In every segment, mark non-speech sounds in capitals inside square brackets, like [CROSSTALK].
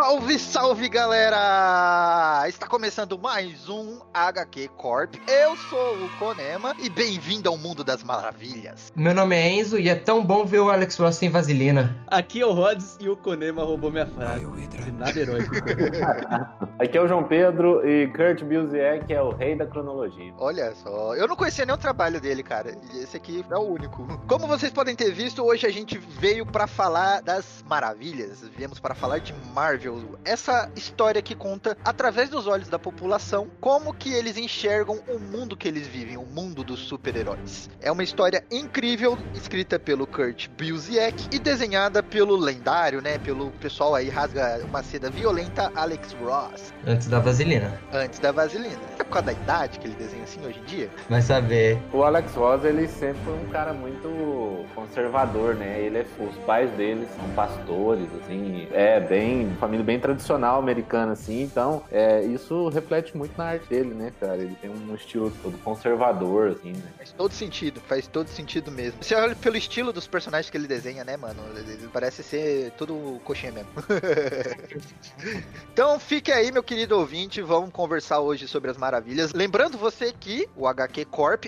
Salve, salve galera! Está começando mais um HQ Corp. Eu sou o Conema e bem-vindo ao mundo das maravilhas. Meu nome é Enzo e é tão bom ver o Alex Ross sem vaselina. Aqui é o Rods e o Conema roubou minha frase. De nada heróico. [LAUGHS] Aqui é o João Pedro e Kurt Busiek é o rei da cronologia. Olha só, eu não conhecia nem o trabalho dele, cara. E esse aqui é o único. Como vocês podem ter visto, hoje a gente veio para falar das maravilhas. Viemos para falar de Marvel. Essa história que conta, através dos olhos da população, como que eles enxergam o mundo que eles vivem, o mundo dos super-heróis. É uma história incrível, escrita pelo Kurt Busiek e desenhada pelo lendário, né? Pelo pessoal aí rasga uma seda violenta, Alex Ross. Antes da vaselina. Antes da vaselina. É por causa da idade que ele desenha assim hoje em dia? Vai saber. O Alex Ross, ele sempre foi um cara muito conservador, né? Ele é, os pais dele são pastores, assim, é bem, família bem tradicional americana, assim, então é, isso reflete muito na arte dele, né, cara? Ele tem um estilo todo conservador, assim, né? Faz todo sentido, faz todo sentido mesmo. Você olha pelo estilo dos personagens que ele desenha, né, mano? Ele parece ser tudo coxinha mesmo. [LAUGHS] então fique aí, meu querido ouvinte, vamos conversar hoje sobre as maravilhas. Lembrando você que o HQ Corp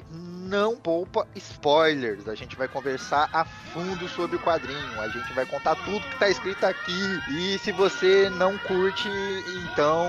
não poupa spoilers. A gente vai conversar a fundo sobre o quadrinho. A gente vai contar tudo que tá escrito aqui. E se você não curte, então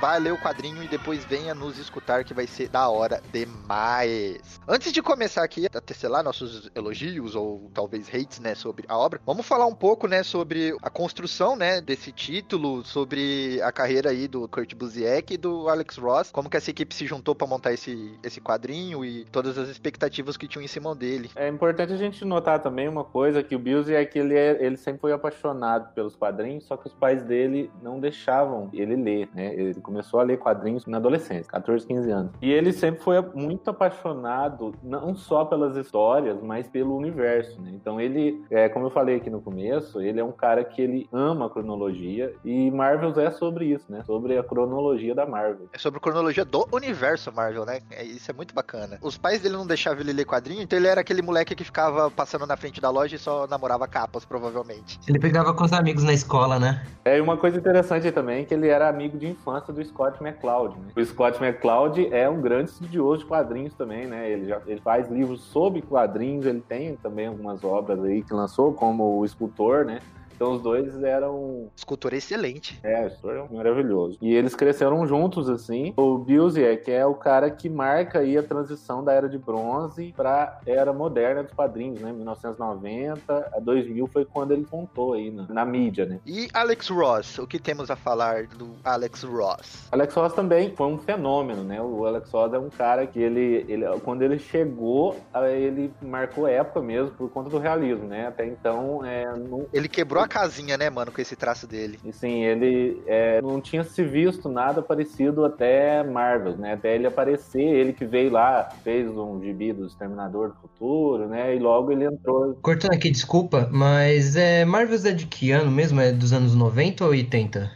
vai ler o quadrinho e depois venha nos escutar que vai ser da hora demais. Antes de começar aqui a tecelar nossos elogios ou talvez hates, né, sobre a obra, vamos falar um pouco, né, sobre a construção, né, desse título, sobre a carreira aí do Kurt Busiek e do Alex Ross, como que essa equipe se juntou para montar esse, esse quadrinho e todas as expectativas que tinham em cima dele. É importante a gente notar também uma coisa, que o Busiek, ele, é, ele sempre foi apaixonado pelos quadrinhos, só que os pais dele não deixavam ele ler, né, ele começou a ler quadrinhos na adolescência, 14, 15 anos. E ele sempre foi muito apaixonado, não só pelas histórias, mas pelo universo, né? Então ele, é, como eu falei aqui no começo, ele é um cara que ele ama a cronologia e Marvel é sobre isso, né? Sobre a cronologia da Marvel. É sobre a cronologia do universo Marvel, né? É, isso é muito bacana. Os pais dele não deixavam ele ler quadrinho, então ele era aquele moleque que ficava passando na frente da loja e só namorava capas, provavelmente. Ele pegava com os amigos na escola, né? É, e uma coisa interessante também, que ele era amigo de infância do Scott McCloud, né? O Scott McCloud é um grande estudioso de quadrinhos também, né? Ele, já, ele faz livros sobre quadrinhos, ele tem também algumas obras aí que lançou, como O Escultor, né? Então os dois eram. Escultor excelente. É, escultor maravilhoso. E eles cresceram juntos, assim. O Busiek é o cara que marca aí a transição da era de bronze pra era moderna dos quadrinhos, né? 1990 a 2000 foi quando ele contou aí na, na mídia, né? E Alex Ross, o que temos a falar do Alex Ross? Alex Ross também foi um fenômeno, né? O Alex Ross é um cara que ele, ele quando ele chegou, ele marcou época mesmo por conta do realismo, né? Até então, é, não... ele quebrou a casinha, né, mano, com esse traço dele. E sim, ele é, não tinha se visto nada parecido até Marvel, né? Até ele aparecer, ele que veio lá, fez um gibi do Exterminador do Futuro, né? E logo ele entrou. Cortando aqui, desculpa, mas é Marvel é de que ano mesmo? É dos anos 90 ou 80?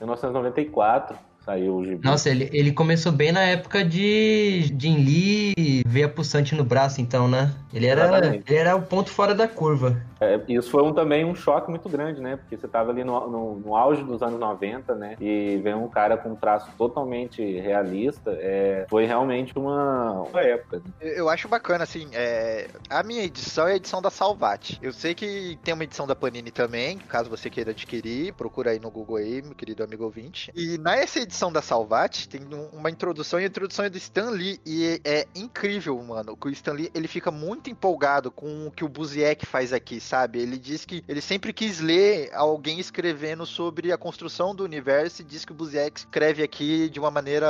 1994 saiu o gibi. Nossa, ele, ele começou bem na época de Jim Lee veia pulsante no braço, então, né? Ele era, ele era o ponto fora da curva. É, isso foi um, também um choque muito grande, né? Porque você tava ali no, no, no, auge dos anos 90, né? E vem um cara com um traço totalmente realista. É, foi realmente uma, uma época. Né? Eu acho bacana, assim, é, a minha edição é a edição da Salvat. Eu sei que tem uma edição da Panini também, caso você queira adquirir, procura aí no Google aí, meu querido amigo ouvinte. E nessa edição da Salvat tem uma introdução, e a introdução é do Stan Lee, e é incrível, mano. Que o Stan Lee, ele fica muito empolgado com o que o Buziek faz aqui, sabe? Ele diz que ele sempre quis ler alguém escrevendo sobre a construção do universo e diz que o Buziek escreve aqui de uma maneira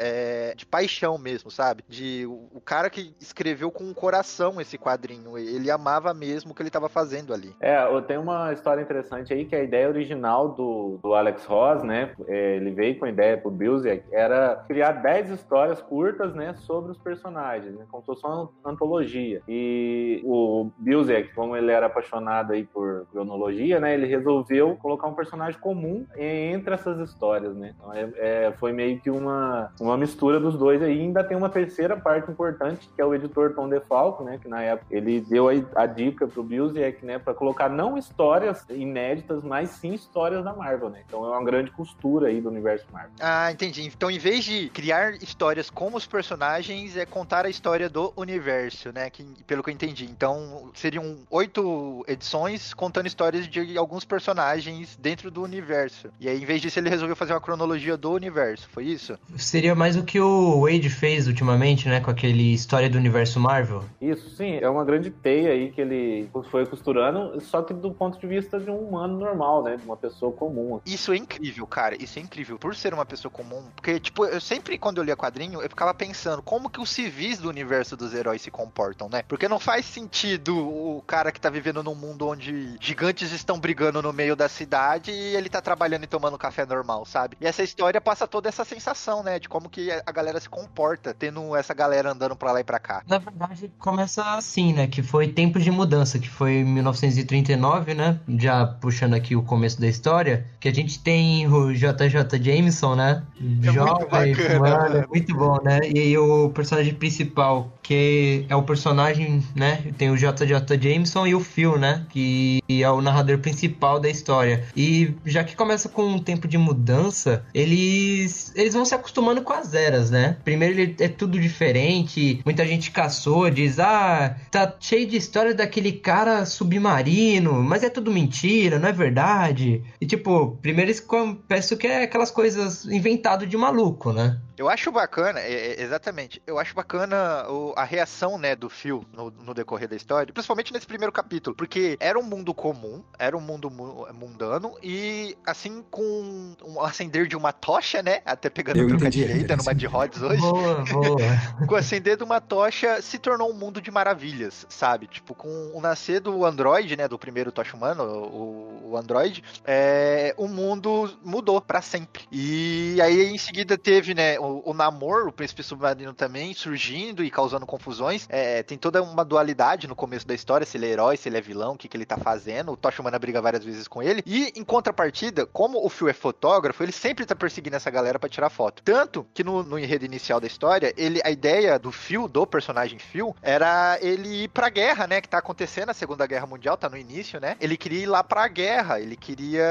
é, de paixão mesmo, sabe? De o, cara que escreveu com o coração esse quadrinho, ele amava mesmo o que ele estava fazendo ali. É, tem uma história interessante aí que a ideia original do, do Alex Ross, né? É, ele veio com a ideia pro Bilzek era criar 10 histórias curtas, né, sobre os personagens, né, como se fosse uma antologia. E o Bilzek, como ele era apaixonado aí por cronologia, né, ele resolveu colocar um personagem comum entre essas histórias, né. Então, é, é, foi meio que uma, uma mistura dos dois aí. E ainda tem uma terceira parte importante, que é o editor Tom DeFalco, né, que na época ele deu a, a dica pro Bilzek, né, para colocar não histórias inéditas, mas sim histórias da Marvel, né. Então é uma grande costura aí do universo Marvel. Ah, entendi. Então, em vez de criar histórias como os personagens, é contar a história do universo, né? Que, pelo que eu entendi. Então, seriam oito edições contando histórias de alguns personagens dentro do universo. E aí, em vez disso, ele resolveu fazer uma cronologia do universo. Foi isso? Seria mais o que o Wade fez ultimamente, né? Com aquele história do universo Marvel. Isso, sim. É uma grande teia aí que ele foi costurando, só que do ponto de vista de um humano normal, né? De uma pessoa comum. Isso é incrível, cara. Isso é incrível. Por ser uma pessoa comum. Porque, tipo, eu sempre, quando eu lia quadrinho, eu ficava pensando como que os civis do universo dos heróis se comportam, né? Porque não faz sentido o cara que tá vivendo num mundo onde gigantes estão brigando no meio da cidade e ele tá trabalhando e tomando café normal, sabe? E essa história passa toda essa sensação, né? De como que a galera se comporta, tendo essa galera andando pra lá e pra cá. Na verdade, começa assim, né? Que foi tempo de mudança, que foi em 1939, né? Já puxando aqui o começo da história, que a gente tem o JJ Jameson, né? É Jovem, mano, é muito bom, né? E o personagem principal, que é o personagem, né? Tem o JJ Jameson e o Phil, né? Que é o narrador principal da história. E já que começa com um tempo de mudança, eles eles vão se acostumando com as eras, né? Primeiro é tudo diferente, muita gente caçou, diz: "Ah, tá cheio de história daquele cara submarino, mas é tudo mentira, não é verdade?". E tipo, primeiro eles pensam que é aquelas coisas inventado de maluco, né? Eu acho bacana, é, é, exatamente. Eu acho bacana o, a reação, né, do Phil no, no, decorrer da história, principalmente nesse primeiro capítulo, porque era um mundo comum, era um mundo mundano e assim com um acender de uma tocha, né, até pegando a troca direita numa de Rhodes hoje. Boa, boa. [LAUGHS] com o acender de uma tocha se tornou um mundo de maravilhas, sabe? Tipo, com o nascer do Android, né, do primeiro tocha humano, o, o Android, é, o mundo mudou para sempre. E aí em seguida teve, né, o o, Namor, o príncipe submarino também, surgindo e causando confusões. É, tem toda uma dualidade no começo da história, se ele é herói, se ele é vilão, o que, que ele tá fazendo. O Tocha Humana briga várias vezes com ele. E, em contrapartida, como o Phil é fotógrafo, ele sempre tá perseguindo essa galera para tirar foto. Tanto que no, no enredo inicial da história, ele, a ideia do Phil, do personagem Phil, era ele ir pra guerra, né? Que tá acontecendo a Segunda Guerra Mundial, tá no início, né? Ele queria ir lá pra guerra, ele queria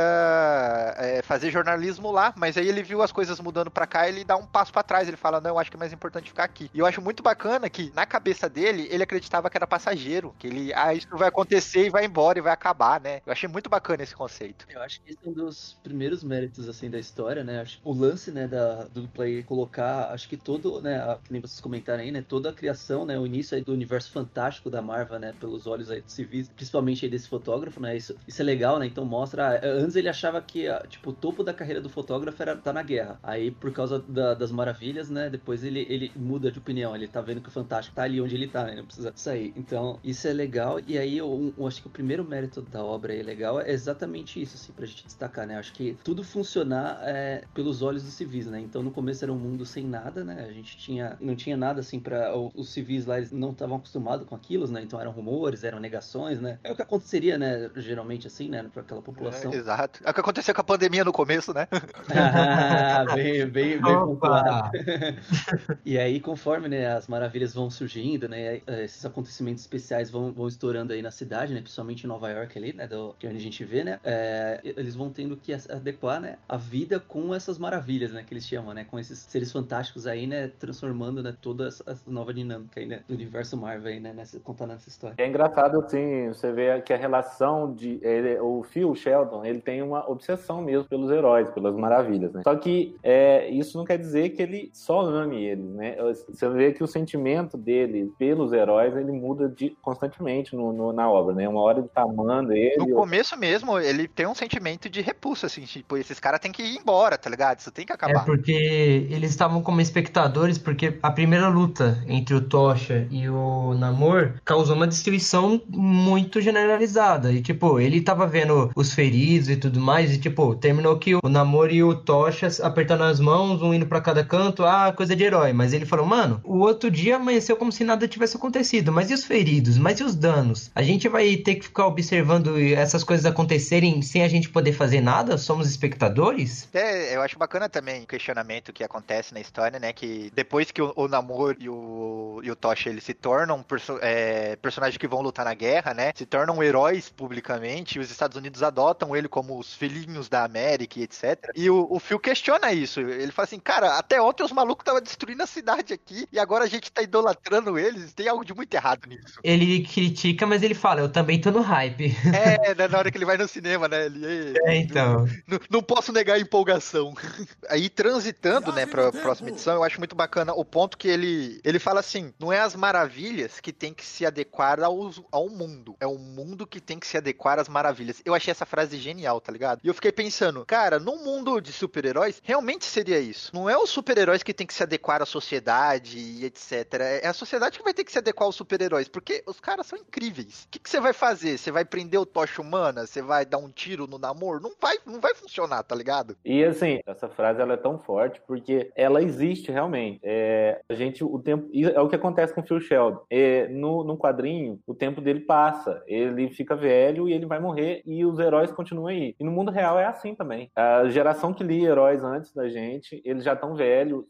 é, fazer jornalismo lá, mas aí ele viu as coisas mudando pra cá, ele dá um passo passo para trás. Ele fala: Não, eu acho que é mais importante ficar aqui. E eu acho muito bacana que, na cabeça dele, ele acreditava que era passageiro. Que ele, ah, isso vai acontecer e vai embora e vai acabar, né? Eu achei muito bacana esse conceito. Eu acho que esse é um dos primeiros méritos, assim, da história, né? O lance, né, da, do player colocar, acho que todo, né, a, que nem vocês comentaram aí, né, toda a criação, né, o início aí do universo fantástico da Marvel, né, pelos olhos aí dos civis, principalmente aí desse fotógrafo, né, isso, isso é legal, né, então mostra, antes ele achava que, ah, tipo, o topo da carreira do fotógrafo era tá na guerra, aí por causa da, das maravilhas, né? Depois ele, ele muda de opinião. Ele tá vendo que o Fantástico tá ali onde ele tá, né? Não precisa sair. Então, isso é legal. E aí, eu, eu acho que o primeiro mérito da obra aí legal é exatamente isso, assim, pra gente destacar, né? Acho que tudo funcionar é, pelos olhos dos civis, né? Então, no começo era um mundo sem nada, né? A gente tinha, não tinha nada, assim, para Os civis lá, eles não estavam acostumados com aquilo, né? Então, eram rumores, eram negações, né? É o que aconteceria, né? Geralmente, assim, né? Pra aquela população. É, exato. É o que aconteceu com a pandemia no começo, né? [LAUGHS] ah, bem, bem, bem pontuado. [LAUGHS] e aí, conforme né, as maravilhas vão surgindo, né, é, esses acontecimentos especiais vão, vão estourando aí na cidade, né, principalmente em Nova York ali, né, do, que é onde a gente vê, né, é, eles vão tendo que adequar, né, a vida com essas maravilhas, né, que eles chamam, né, com esses seres fantásticos aí, né, transformando, né, toda essa nova dinâmica aí, né, do universo Marvel aí, né, nessa, contando essa história. É engraçado, assim, você vê que a relação de, ele, o Phil Sheldon, ele tem uma obsessão mesmo pelos heróis, pelas maravilhas, né, só que é, isso não quer dizer vê que ele só ame eles, né? Você vê que o sentimento dele pelos heróis, ele muda de, constantemente no, no, na obra, né? Uma hora ele tá amando ele. No começo mesmo, ele tem um sentimento de repulsa, assim, tipo, esses caras têm que ir embora, tá ligado? Isso tem que acabar. É porque eles estavam como espectadores, porque a primeira luta entre o Tocha e o Namor causou uma destruição muito generalizada. E, tipo, ele tava vendo os feridos e tudo mais, e, tipo, terminou que o Namor e o Tocha apertando as mãos, um indo para cada canto, ah, coisa de herói. Mas ele falou, mano, o outro dia amanheceu como se nada tivesse acontecido. Mas e os feridos? Mas e os danos? A gente vai ter que ficar observando essas coisas acontecerem sem a gente poder fazer nada? Somos espectadores? É, eu acho bacana também o questionamento que acontece na história, né? Que depois que o, o Namor e o, e o Tocha eles se tornam perso é, personagens que vão lutar na guerra, né? Se tornam heróis publicamente, e os Estados Unidos adotam ele como os filhinhos da América e etc. E o, o Phil questiona isso. Ele fala assim, cara, até ontem os malucos estavam destruindo a cidade aqui e agora a gente tá idolatrando eles. Tem algo de muito errado nisso. Ele critica, mas ele fala, eu também tô no hype. É, né, na hora que ele vai no cinema, né? Ele, é, então. Não, não, posso negar a empolgação. [LAUGHS] Aí, transitando, né, pra próxima edição, eu acho muito bacana o ponto que ele, ele fala assim: não é as maravilhas que tem que se adequar ao, ao mundo, é o mundo que tem que se adequar às maravilhas. Eu achei essa frase genial, tá ligado? E eu fiquei pensando, cara, num mundo de super-heróis, realmente seria isso. Não é os super-heróis que tem que se adequar à sociedade e etc. É a sociedade que vai ter que se adequar aos super-heróis, porque os caras são incríveis. O que, você vai fazer? Você vai prender o tocha humana? Você vai dar um tiro no namoro? Não vai, não vai funcionar, tá ligado? E assim, essa frase ela é tão forte porque ela existe realmente. É, a gente, o tempo. É o que acontece com o Phil Sheldon. É, no, no quadrinho, o tempo dele passa. Ele fica velho e ele vai morrer e os heróis continuam aí. E no mundo real é assim também. A geração que lia heróis antes da gente, eles já estão velhos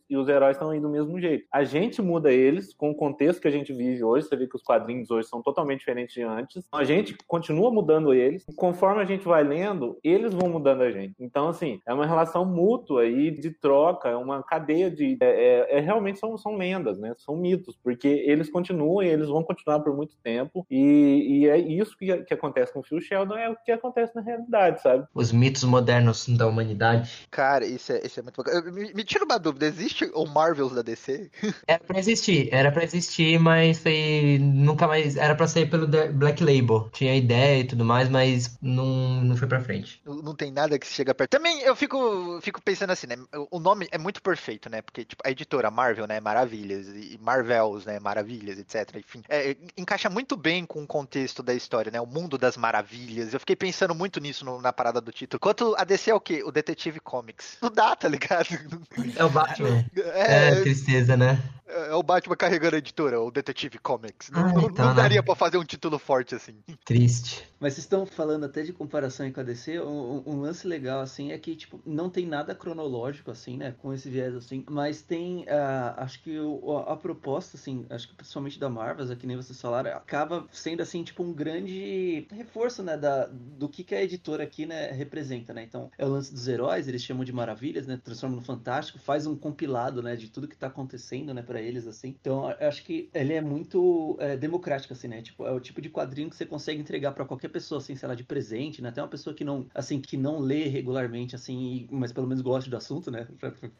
e os heróis estão aí do mesmo jeito. A gente muda eles com o contexto que a gente vive hoje. Você vê que os quadrinhos hoje são totalmente diferentes de antes. A gente continua mudando eles. Conforme a gente vai lendo, eles vão mudando a gente. Então, assim, é uma relação mútua aí de troca, é uma cadeia de. É, é, é, realmente são, são lendas, né? São mitos, porque eles continuam e eles vão continuar por muito tempo. E, e é isso que, que acontece com o Phil Sheldon, é o que acontece na realidade, sabe? Os mitos modernos da humanidade. Cara, isso é, isso é muito bacana. Me, me tira uma dúvida: existe o Marvels da DC? [LAUGHS] Era pra existir, era pra existir, mas foi. Nunca mais. Era pra sair pelo Black Label. Tinha ideia e tudo mais, mas não, não foi pra frente. Não, não tem nada que chega perto. Também eu fico, fico pensando assim, né? O nome é muito perfeito, né? Porque, tipo, a editora Marvel, né? Maravilhas. E Marvels, né? Maravilhas, etc. Enfim, é, encaixa muito bem com o contexto da história, né? O mundo das maravilhas. Eu fiquei pensando muito nisso no, na parada do título. Quanto a DC é o quê? O Detetive Comics. Não dá, tá ligado? É o Batman. É, é tristeza, né? É o Batman carregando a editora, o Detetive Comics. Não, ah, então, não né? daria né? pra fazer um título forte assim. Triste. Mas vocês estão falando até de comparação com a DC, um, um, lance legal, assim, é que, tipo, não tem nada cronológico, assim, né, com esse viés, assim, mas tem, uh, acho que o, a, a, proposta, assim, acho que principalmente da Marvel, que nem vocês falaram, acaba sendo, assim, tipo, um grande reforço, né, da, do que, que a editora aqui, né, representa, né, então, é o lance dos heróis, eles chamam de maravilhas, né, transforma no fantástico, faz um compilado, né, de tudo que tá acontecendo, né, pra eles, assim, então, eu acho que ele é muito é, democrático, assim, né, tipo, é o tipo de quadrinho que você consegue entregar para qualquer pessoa, assim, sei lá, de presente, né? Até uma pessoa que não, assim, que não lê regularmente, assim, mas pelo menos gosta do assunto, né?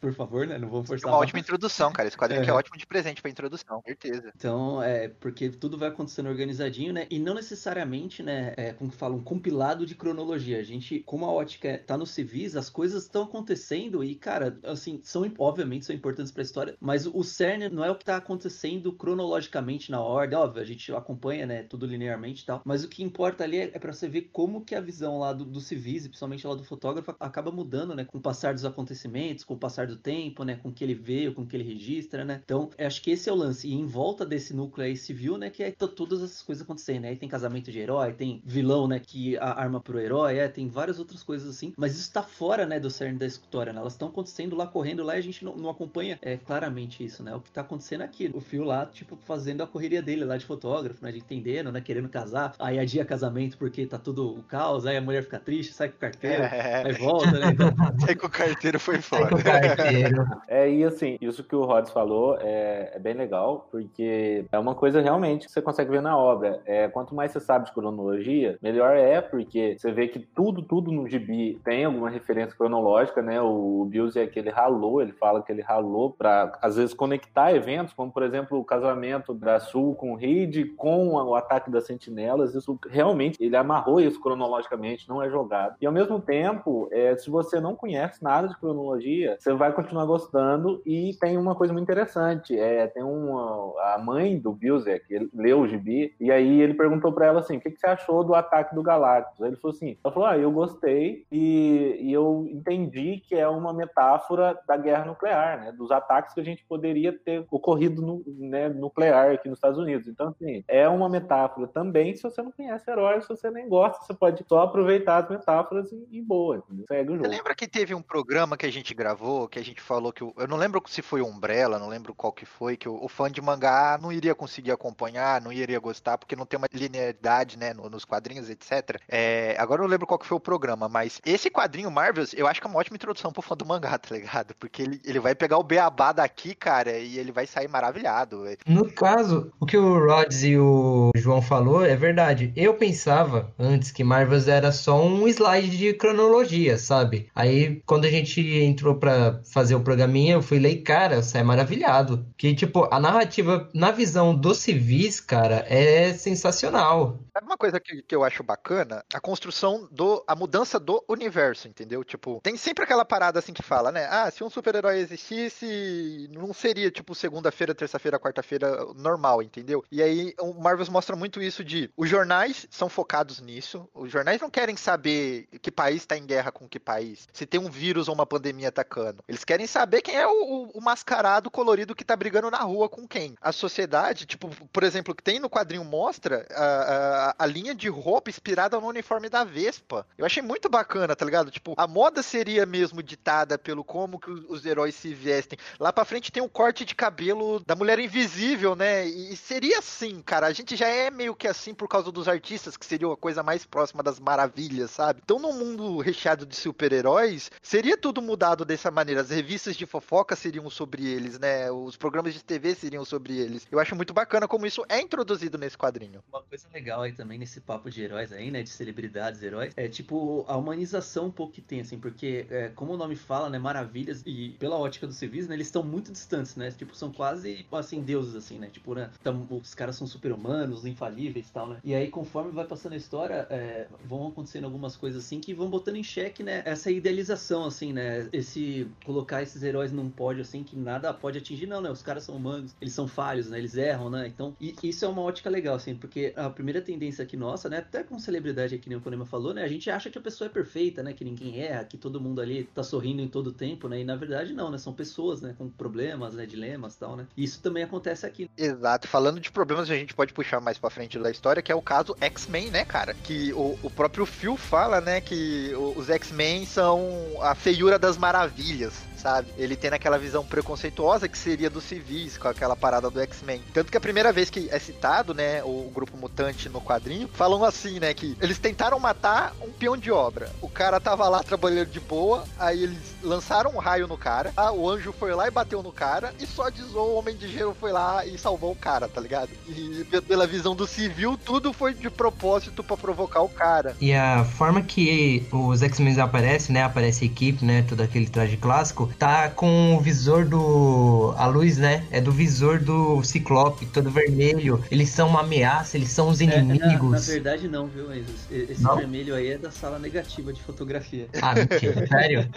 Por favor, né? Não vamos forçar. É uma ótima introdução, cara. Esse quadrinho é. aqui é ótimo de presente pra introdução, certeza. Então, é, porque tudo vai acontecendo organizadinho, né? E não necessariamente, né, é, como que fala, um compilado de cronologia. A gente, como a ótica tá no civis, as coisas estão acontecendo e, cara, assim, são, obviamente, são importantes pra história, mas o cerne não é o que tá acontecendo cronologicamente na ordem, óbvio, a gente acompanha, né, tudo linearmente e tal, mas o que importa ali é, é para você ver como que a visão lá do, do civis, principalmente lá do fotógrafo, acaba mudando, né? Com o passar dos acontecimentos, com o passar do tempo, né? Com o que ele vê, com o que ele registra, né? Então, acho que esse é o lance. E em volta desse núcleo aí civil, né? Que é todas essas coisas acontecendo, né? Aí tem casamento de herói, tem vilão, né? Que a arma pro herói, é, tem várias outras coisas assim. Mas isso tá fora, né? Do cerne da história, né? Elas estão acontecendo lá, correndo lá e a gente não, não acompanha é, claramente isso, né? O que tá acontecendo aqui. O fio lá, tipo, fazendo a correria dele lá de fotógrafo, né? De entendendo, né? Querendo casar. Aí adia casamento porque tá tudo o caos, aí a mulher fica triste, sai com o carteiro, é. aí volta, né? Então... [LAUGHS] sai com o carteiro foi foda. Sai com o carteiro. [LAUGHS] É, e assim, isso que o Rods falou é, é, bem legal, porque é uma coisa realmente que você consegue ver na obra. É, quanto mais você sabe de cronologia, melhor é, porque você vê que tudo, tudo no gibi tem alguma referência cronológica, né? O Bills é que ele ralou, ele fala que ele ralou para às vezes conectar eventos, como por exemplo o casamento da Sul com o Reed, com o ataque das sentinelas. Isso realmente ele amarrou isso cronologicamente, não é jogado. E ao mesmo tempo, é, se você não conhece nada de cronologia, você vai continuar gostando. E tem uma coisa muito interessante: é, tem uma a mãe do Bilzek, ele leu o gibi, e aí ele perguntou para ela assim: o que, que, você achou do ataque do Galactus? Aí ele falou assim: ela falou, ah, eu gostei e, e eu entendi que é uma metáfora da guerra nuclear, né? Dos ataques que a gente poderia ter ocorrido no, né, nuclear aqui nos Estados Unidos. Então, assim, é uma metáfora também. Se você não conhece heróis, se você nem gosta, você pode só aproveitar as metáforas e, e boa, entendeu? Segue o jogo. Você lembra que teve um programa que a gente gravou, que a gente falou que. Eu não lembro se foi Umbrella, não lembro qual que foi, que o, o fã de mangá não iria conseguir acompanhar, não iria gostar, porque não tem uma linearidade, né, no, nos quadrinhos, etc. É, agora eu não lembro qual que foi o programa, mas esse quadrinho Marvels, eu acho que é uma ótima introdução pro fã do mangá, tá ligado? Porque ele, ele vai pegar o beabá daqui, cara, e ele vai sair maravilhado. No caso, o que o Rods e o João falou é verdade. Eu pensava antes que Marvels era só um slide de cronologia, sabe? Aí quando a gente entrou para fazer o programinha, eu fui ler, cara, eu saí maravilhado. Que tipo, a narrativa na visão dos civis, cara, é sensacional. Sabe uma coisa que, que eu acho bacana? A construção do. a mudança do universo, entendeu? Tipo, tem sempre aquela parada assim que fala, né? Ah, se um super-herói existisse, não seria tipo segunda-feira, terça-feira, quarta-feira normal, entendeu? E aí o Marvel mostra muito isso de. Os jornais são focados nisso. Os jornais não querem saber que país tá em guerra com que país. Se tem um vírus ou uma pandemia atacando. Eles querem saber quem é o, o, o mascarado colorido que tá brigando na rua com quem. A sociedade, tipo, por exemplo, que tem no quadrinho mostra a, a, a linha de roupa inspirada no uniforme da Vespa. Eu achei muito bacana, tá ligado? Tipo, a moda seria mesmo ditada pelo como que os heróis se vestem. Lá pra frente tem um corte de cabelo da mulher invisível, né? E seria assim, cara. A gente já é meio que assim por causa dos artistas, que seria a coisa mais próxima das maravilhas, sabe? Então, num mundo recheado de super-heróis, seria tudo mudado dessa maneira. As revistas de fofoca seriam sobre eles, né? Os programas de TV seriam sobre eles. Eu acho muito bacana como isso é introduzido nesse quadrinho. Uma coisa legal aí também nesse papo de heróis aí, né? De celebridades, heróis, é tipo a humanização um pouco que tem, assim, porque é, como o nome fala, né? Maravilhas, e pela ótica do civis, né? Eles estão muito distantes, né? Tipo, são quase, assim, deuses, assim, né? Tipo, né? Os caras são super-humanos, infalíveis e tal, né? E aí, conforme vai passando a história, é, vão acontecendo algumas coisas assim que vão botando em xeque, né? Essa idealização, assim, né? Esse colocar esses heróis num pódio, assim, que nada pode atingir, não, né? Os caras são humanos, eles são falhos, né? Eles erram, né? Então, e, isso é uma ótica legal, assim, porque a primeira tendência aqui nossa, né? Até com celebridade aqui, nem o Konema falou, né? A gente acha que a pessoa é perfeita, né? Que ninguém erra, que todo mundo ali tá sorrindo em todo tempo, né? E na verdade não, né? São pessoas, né? Com problemas, né? Dilemas tal, né? E isso também acontece aqui. Exato. Falando de problemas, a gente pode puxar mais pra frente da história, que é o caso X-Men, né, cara? Que o, o próprio Phil fala, né? Que os X-Men são a feiura das maravilhas sabe? Ele tem aquela visão preconceituosa que seria dos civis, com aquela parada do X-Men. Tanto que a primeira vez que é citado, né, o grupo mutante no quadrinho, falam assim, né, que eles tentaram matar um peão de obra. O cara tava lá trabalhando de boa, aí eles lançaram um raio no cara, ah, o anjo foi lá e bateu no cara, e só desou o Homem de Gelo foi lá e salvou o cara, tá ligado? E pela visão do civil, tudo foi de propósito para provocar o cara. E a forma que os X-Men aparecem, né, aparece a equipe, né, todo aquele traje clássico, tá com o visor do. A luz, né? É do visor do Ciclope, todo vermelho. Eles são uma ameaça, eles são os inimigos. É, na, na, verdade, não, viu, Esse não? vermelho aí é da sala negativa de fotografia. Ah, mentira. [LAUGHS] Sério?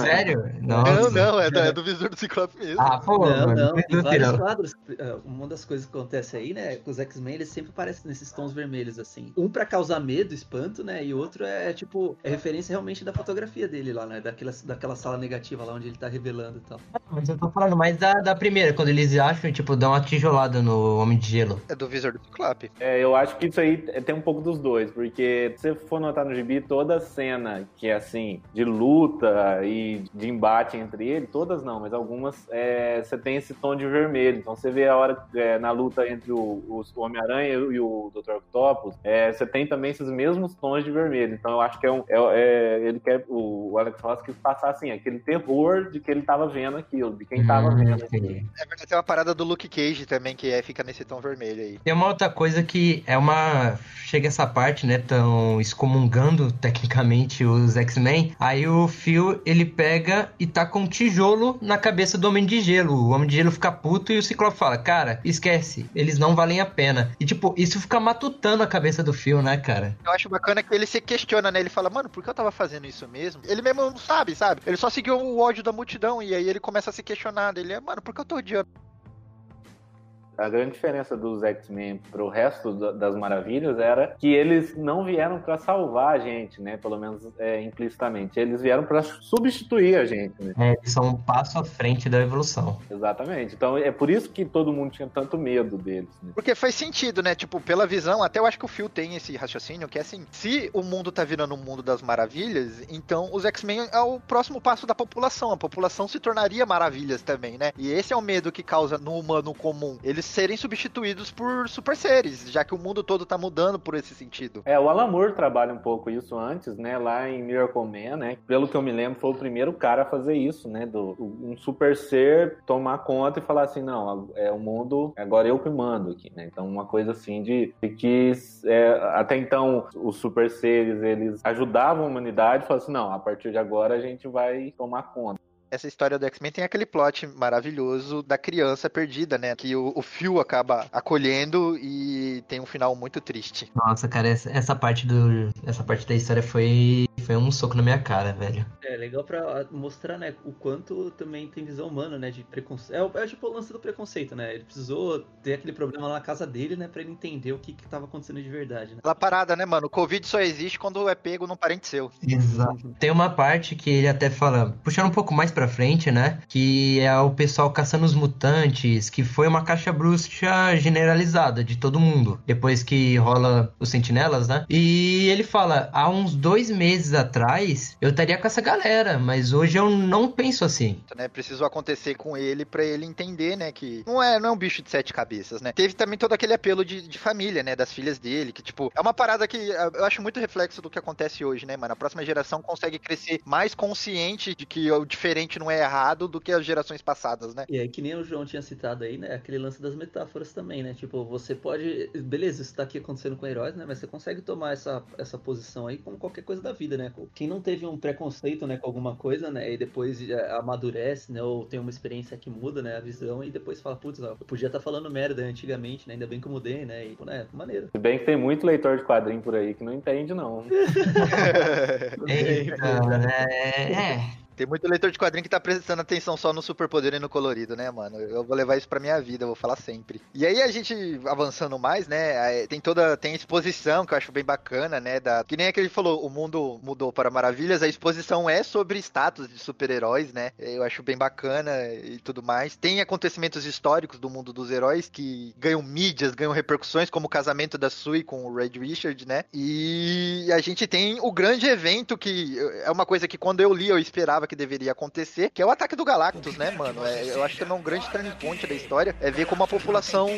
Sério? Nossa. Não, não, é do, é do visor do Ciclope mesmo. Ah, pô, não, mano, não. Tem vários quadros. É, uma das coisas que acontece aí, né? Os X-Men, eles sempre aparecem nesses tons vermelhos, assim. Um para causar medo, espanto, né? E outro é, tipo, é referência realmente da fotografia dele lá, né? Daquela, daquela sala negativa lá onde ele tá revelando e tal. Mas eu tô falando mais da, da primeira, quando eles acham, tipo, dão uma tijolada no Homem de Gelo. É do visor do Ciclope. É, eu acho que isso aí tem um pouco dos dois, porque se você for notar no gibi, toda cena que é assim, de luta e de embate entre eles, todas não, mas algumas, é, você tem esse tom de vermelho. Então você vê a hora é, na luta entre o, o Homem-Aranha e o Dr. Octopus, é, você tem também esses mesmos tons de vermelho. Então eu acho que é um. É, é ele quer. O Alex Ross quis passar assim, aquele terror de que ele tava vendo aquilo, de quem tava Hum, vendo. entendi. É verdade, tem uma parada do Luke Cage também, que é, fica nesse tom vermelho aí. Tem uma outra coisa que é uma. Chega essa parte, né? Tão excomungando tecnicamente os X-Men. Aí o Phil ele pega e tá com um tijolo na cabeça do Homem de Gelo. O Homem de Gelo fica puto e o Ciclope fala: Cara, esquece, eles não valem a pena. E tipo, isso fica matutando a cabeça do Phil, né, cara? Eu acho bacana que ele se questiona, né? Ele fala, mano, por que eu tava fazendo isso mesmo? Ele mesmo não sabe, sabe? Ele só seguiu o ódio da multidão e aí ele começa a se questionar. Ele é, mano, por que eu tô odiando? A grande diferença dos X-Men pro resto da- das maravilhas era que eles não vieram pra salvar a gente, né? Pelo menos é, implicitamente. Eles vieram pra substituir a gente, né? É, eles são um passo à frente da evolução. Exatamente. Então é por isso que todo mundo tinha tanto medo deles, né? Porque faz sentido, né? Tipo, pela visão, até eu acho que o Phil tem esse raciocínio, que é assim, se o mundo tá virando um mundo das maravilhas, então os X-Men é o próximo passo da população. A população se tornaria maravilhas também, né? E esse é o medo que causa no humano comum. Eles serem substituídos por super seres, já que o mundo todo tá mudando por esse sentido. É, o Alan Moore trabalha um pouco isso antes, né? Lá em Miracle Man, né? Pelo que eu me lembro, foi o primeiro cara a fazer isso, né? Do um super ser tomar conta e falar assim, não, é o mundo, agora eu que mando aqui, né? Então uma coisa assim de, de que é, até então os super seres eles ajudavam a humanidade, falaram assim, não, a partir de agora a gente vai tomar conta. Essa história do X-Men tem aquele plot maravilhoso da criança perdida, né? Que o, o Phil acaba acolhendo e tem um final muito triste. Nossa, cara, essa, essa parte do. Essa parte da história foi. Foi um soco na minha cara, velho. É legal pra mostrar, né, o quanto também tem visão humana, né, de preconceito. É, o- é tipo o lance do preconceito, né? Ele precisou ter aquele problema lá na casa dele, né, pra ele entender o que que tava acontecendo de verdade, né? Aquela parada, né, mano? O Covid só existe quando é pego num parente seu. Exato. Tem uma parte que ele até fala, puxando um pouco mais pra frente, né? Que é o pessoal caçando os mutantes, que foi uma caixa bruxa generalizada de todo mundo. Depois que rola os sentinelas, né? E ele fala: há uns dois meses atrás eu estaria com essa galera, mas hoje eu não penso assim. né? Precisou acontecer com ele pra ele entender, né, que não é, não é um bicho de sete cabeças, né? Teve também todo aquele apelo de, de família, né, das filhas dele, que tipo, é uma parada que ah, eu acho muito reflexo do que acontece hoje, né, mano? A próxima geração consegue crescer mais consciente de que o diferente não é errado do que as gerações passadas, né? E aí, que nem o João tinha citado aí, né? Aquele lance das metáforas também, né? Tipo, você pode. Beleza, isso tá aqui acontecendo com heróis, né? Mas você consegue tomar essa, essa posição aí como qualquer coisa da vida, né? Quem não teve um preconceito, né, com alguma coisa, né? E depois é, amadurece, né? Ou tem uma experiência que muda, né? A visão, e depois fala, putz, eu podia estar falando merda antigamente, né? Ainda bem que eu mudei, né? E, né, maneiro. Se bem que tem muito leitor de quadrinho por aí que não entende, não. [LAUGHS] Eita, né? É. Tem muito leitor de quadrinho que tá prestando atenção só no superpoder e no colorido, né, mano? Eu vou levar isso pra minha vida, eu vou falar sempre. E aí a gente avançando mais, né? é, Tem toda tem exposição que eu acho bem bacana, né, da que nem aquele falou, o mundo mudou para maravilhas, a exposição é sobre status de super-heróis, né? Eu acho bem bacana e tudo mais. Tem acontecimentos históricos do mundo dos heróis que ganham mídias, ganham repercussões, como o casamento da Sui com o Red Richard, né? E a gente tem o grande evento que é uma coisa que quando eu li eu esperava que deveria acontecer, que é o ataque do Galactus, né, mano? É, eu acho que é um grande turning point da história, é ver como a população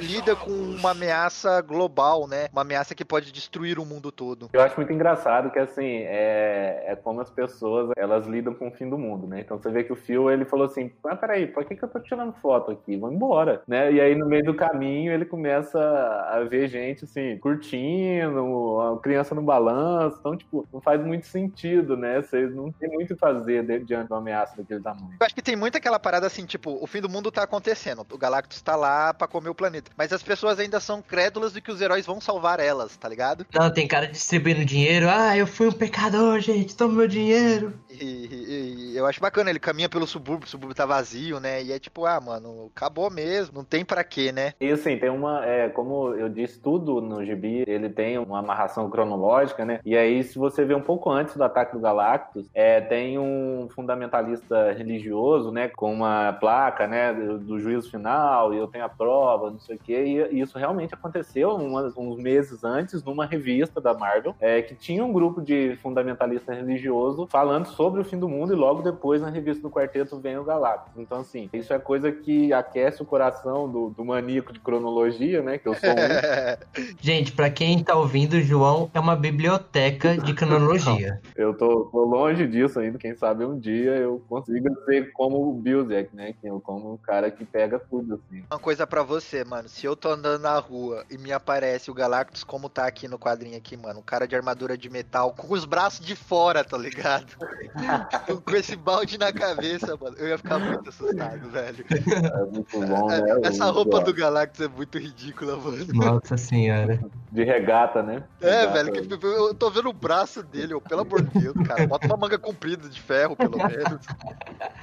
lida com uma ameaça global, né? Uma ameaça que pode destruir o mundo todo. Eu acho muito engraçado que, assim, é, é como as pessoas, elas lidam com o fim do mundo, né? Então você vê que o Phil, ele falou assim, ah, peraí, por que, que eu tô tirando foto aqui? Vou embora, né? E aí, no meio do caminho, ele começa a ver gente, assim, curtindo, a criança no balanço, então, tipo, não faz muito sentido, né? Você não tem muito o que de- diante de uma ameaça daquele tamanho. Eu acho que tem muito aquela parada assim, tipo, o fim do mundo tá acontecendo, o Galactus tá lá pra comer o planeta, mas as pessoas ainda são crédulas de que os heróis vão salvar elas, tá ligado? Não, tem cara distribuindo dinheiro. Ah, eu fui um pecador, gente, toma meu dinheiro. E, e- e eu acho bacana, ele caminha pelo subúrbio, o subúrbio tá vazio, né? E é tipo, ah, mano, acabou mesmo, não tem pra quê, né? E assim, tem uma. É, como eu disse, tudo no gibi, ele tem uma amarração cronológica, né? E aí, se você vê um pouco antes do ataque do Galactus, é, tem um fundamentalista religioso, né? Com uma placa, né? Do, juízo final, e eu tenho a prova, não sei o quê. E isso realmente aconteceu umas- uns meses antes, numa revista da Marvel, é, que tinha um grupo de fundamentalista religioso falando sobre o fim do mundo, e logo depois na revista do quarteto vem o Galactus. Então, assim, isso é coisa que aquece o coração do, do maníaco de cronologia, né? Que eu sou um. [LAUGHS] Gente, pra quem tá ouvindo, o João é uma biblioteca de cronologia. Eu tô, tô longe disso ainda. Quem sabe um dia eu consiga ser como o Bilzek, né? Que eu como o cara que pega tudo, assim. Uma coisa pra você, mano. Se eu tô andando na rua e me aparece o Galactus, como tá aqui no quadrinho aqui, mano. Um cara de armadura de metal com os braços de fora, tá ligado? [LAUGHS] com, esse balde na cabeça, mano. Eu ia ficar muito assustado, velho. É muito bom, né? Essa Eu roupa do. Galactus é muito ridícula, mano. Nossa senhora. De regata, né? É, Regata. velho, que eu tô vendo o braço dele, ô, pelo amor de Deus, cara. Bota uma manga comprida de ferro, pelo [LAUGHS] menos.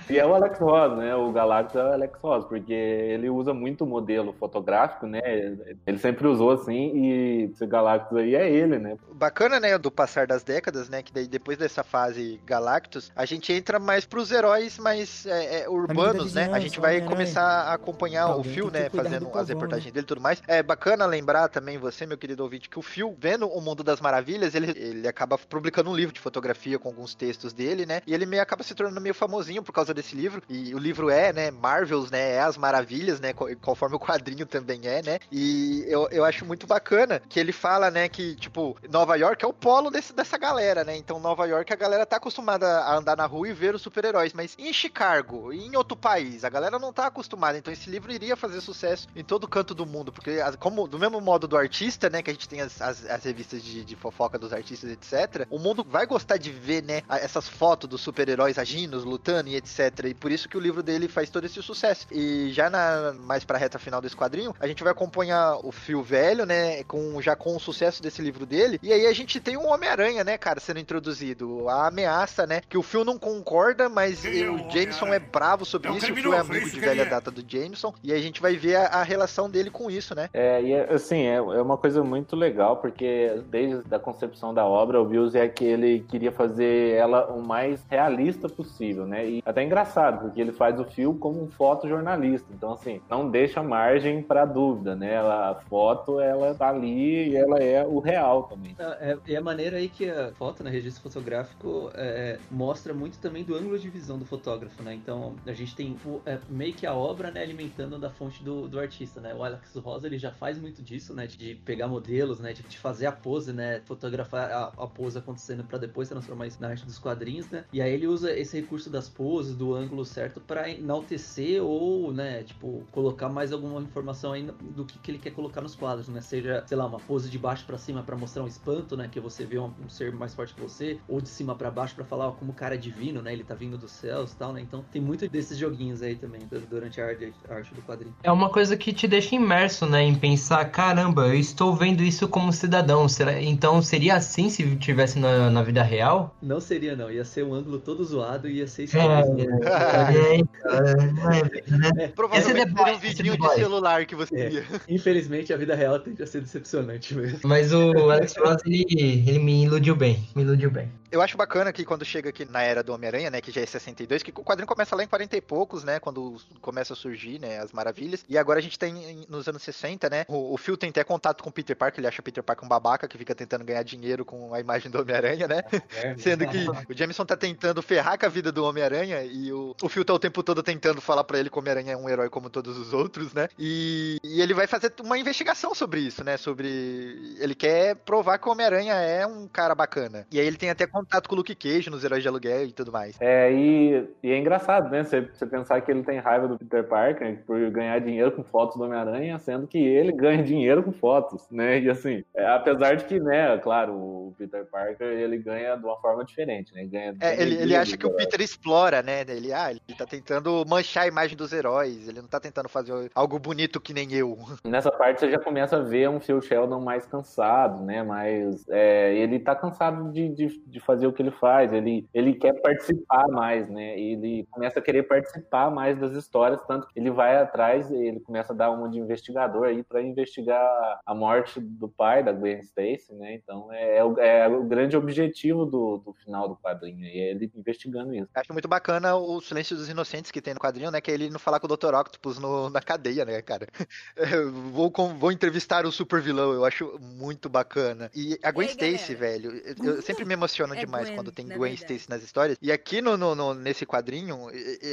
E é o Alex Ross, né? O Galactus é o Alex Ross, porque ele usa muito modelo fotográfico, né? Ele sempre usou assim, e esse Galactus aí é ele, né? Bacana, né, do passar das décadas, né, que daí depois dessa fase Galactus, a gente entra mais pros heróis mais é, é, urbanos, né? A gente vai Homem-Aranha. começar a acompanhar Alguém o Phil, né, fazendo do as reportagens né? dele e tudo mais. É bacana lembrar também você, meu querido ouvinte, que o Phil, vendo o Mundo das Maravilhas, ele, ele acaba publicando um livro de fotografia com alguns textos dele, né? E ele meio acaba se tornando meio famosinho por causa desse livro. E o livro é, né, Marvels, né, é as maravilhas, né, co- conforme o quadrinho também é, né? E eu, eu acho muito bacana que ele fala, né, que, tipo, Nova York é o polo desse, dessa galera, né? Então, Nova York, a galera tá acostumada a andar na rua e ver os super-heróis. Mas em Chicago, em outro país, a galera não tá acostumada. Então, esse livro iria fazer sucesso em todo canto do mundo. Porque, como do mesmo modo do artista, né, que a gente tem as, as, as revistas de, de fofoca dos artistas, etc., o mundo vai gostar de ver, né, essas fotos dos super-heróis agindo, lutando e etc. E por isso que o livro dele faz todo esse sucesso. E já na mais pra reta final desse quadrinho, a gente vai acompanhar o fio velho, né, com já com o sucesso desse livro dele. E aí a gente tem um Homem-Aranha, né, cara, sendo introduzido. A ameaça, né, que o Phil não concorda, mas é o Jameson é bravo sobre É isso. O Phil é amigo isso de velha é. data do Jameson. E a gente vai ver a, a relação dele com isso, né? É, e é, assim, é, é uma coisa muito legal, porque desde a concepção da obra, o Bills é que ele queria fazer ela o mais realista possível, né? E até engraçado, porque ele faz o fio como um fotojornalista. Então, assim, não deixa margem para dúvida, né? A foto, ela tá ali e ela é o real também. É, é a maneira aí que a foto, né, registro fotográfico, é, mostra muito também do ângulo de visão do fotógrafo, né? Então a gente tem o- é, meio que a obra, né, alimentando da fonte do, do artista, né? O Alex Rosa ele já faz muito disso, né? De pegar modelos, né? De, de fazer a pose, né? Fotografar a, a pose acontecendo pra depois transformar isso na arte dos quadrinhos, né? E aí ele usa esse recurso das poses, do ângulo certo, pra enaltecer ou, né? Tipo, colocar mais alguma informação aí do que, que ele quer colocar nos quadros, né? Seja, sei lá, uma pose de baixo pra cima pra mostrar um espanto, né? Que você vê um, um ser mais forte que você, ou de cima pra baixo pra falar ó, como o cara é divino, né? Ele tá vindo dos céus e tal, né? Então tem muito desses joguinhos aí também du- durante a arte, a arte do quadrinho. É uma coisa que te deixa imerso, né? Em pensar, caramba, eu estou vendo isso como cidadão. Será... Então seria assim se tivesse na, na vida real? Não seria, não. Ia ser um ângulo todo zoado e ia ser É, esquisito. é, é, é, Provavelmente The seria Boys, um vidinho de celular que você É. ia. Infelizmente, a vida real tende a ser decepcionante mesmo. Mas o Alex Ross, ele, ele me iludiu bem. Me iludiu bem. Eu acho bacana que quando chega aqui na era do Homem-Aranha, né, que já é 62, que o quadrinho começa lá em 40 e poucos, né, quando começa a surgir, né, as maravilhas. E agora a gente tem em- nos anos 60, né, o, o Phil tem até contato com o Peter Parker, ele acha Peter Parker um babaca que fica tentando ganhar dinheiro com a imagem do Homem-Aranha, né? [LAUGHS] Sendo que o Jameson tá tentando ferrar com a vida do Homem-Aranha e o, o Phil tá o tempo todo tentando falar pra ele que o Homem-Aranha é um herói como todos os outros, né? E, e ele vai fazer uma investigação sobre isso, né? Sobre. Ele quer provar que o Homem-Aranha é um cara bacana. E aí ele tem até contato com o Luke Cage nos Heróis de Aluguel e tudo mais. É, e, e é engraçado, né? Você, você pensar que ele tem raiva do Peter Parker por ganhar dinheiro com fotos do Homem-Aranha, sendo que ele [LAUGHS] ganha dinheiro com fotos, né? E assim, é, apesar de que, né, claro, o Peter Parker, ele ganha de uma forma diferente, né? Ele Ganha É, ele, ele acha que o Peter explora, né? Ele, ah, ele tá tentando manchar a imagem dos heróis, ele não tá tentando fazer algo bonito que nem eu. [LAUGHS] Nessa parte você já começa a ver um Phil Sheldon mais cansado, né? Mas é, ele tá cansado de, de, de fazer o que ele faz, ele, ele quer participar mais, né? Ele começa a querer participar mais das histórias, tanto que ele vai atrás, ele começa a dar uma de investigador aí para investigar a morte do pai da Gwen Stacy, né? Então é, é o, é o grande objetivo do, do final do quadrinho, é ele investigando isso. Acho muito bacana o Silêncio dos Inocentes que tem no quadrinho, né? Que é ele não falar com o Dr. Octopus no- na cadeia, né, cara? [LAUGHS] É, vou, com- vou entrevistar o super vilão, eu acho muito bacana. E a Gwen E aí, Stacy, galera? velho, eu, eu sempre me emociono é demais Gwen, quando tem Gwen verdade. Stacy nas histórias. E aqui no, no- no- nesse quadrinho,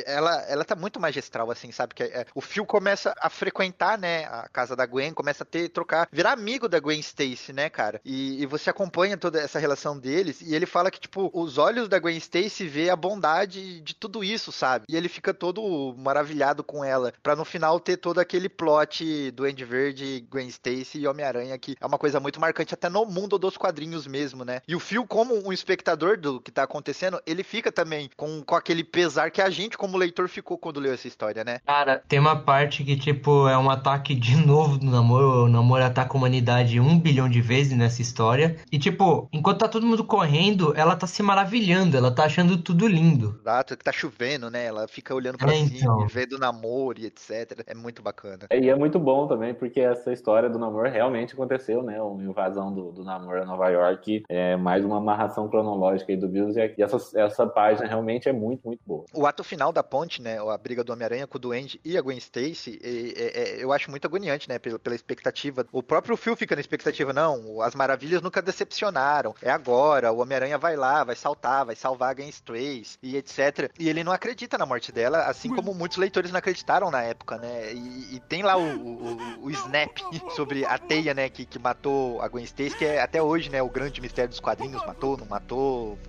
ela, ela tá muito magistral, assim, sabe? Que é, o Phil começa a frequentar, né, a casa da Gwen, começa a ter, trocar, virar amigo da Gwen Stacy, né, cara? E, e você acompanha toda essa relação deles, e ele fala que, tipo, os olhos da Gwen Stacy vê a bondade de tudo isso, sabe? E ele fica todo maravilhado com ela, pra no final ter todo aquele plot do Andy Verde, Gwen Stacy e Homem-Aranha, que é uma coisa muito marcante até no mundo dos quadrinhos mesmo, né? E o Phil, como um espectador do que tá acontecendo, ele fica também com, com aquele pesar que a gente, como leitor, ficou quando leu essa história, né? Cara, tem uma parte que, tipo, é um ataque de novo do namoro. O namoro ataca a humanidade um bilhão de vezes nessa história. E, tipo, enquanto tá todo mundo correndo, ela tá se maravilhando, ela tá achando tudo lindo. Exato, que tá chovendo, né? Ela fica olhando pra É, cima, então. vendo o namoro e etc. É muito bacana. E é muito bom também, porque essa história do namoro realmente aconteceu, né? Uma invasão do, do namoro a Nova York, é mais uma amarração cronológica aí do Bills, e essa, essa página realmente é muito, muito boa. O ato final da ponte, né? A briga do Homem-Aranha com o Duende e a Gwen Stacy, é- é- é- eu acho muito agoniante, né? Pela, pela expectativa. O próprio Phil fica na expectativa, não. As maravilhas nunca decepcionaram. É agora. O Homem-Aranha vai lá, vai saltar, vai salvar a Gwen Stacy e etc. E ele não acredita na morte dela, assim como muitos leitores não acreditaram na época, né? E, e tem lá o, o, o Snap [LAUGHS] sobre a teia, né? Que, que matou a Gwen Stacy, que é até hoje, né? O grande mistério dos quadrinhos. Matou, não matou,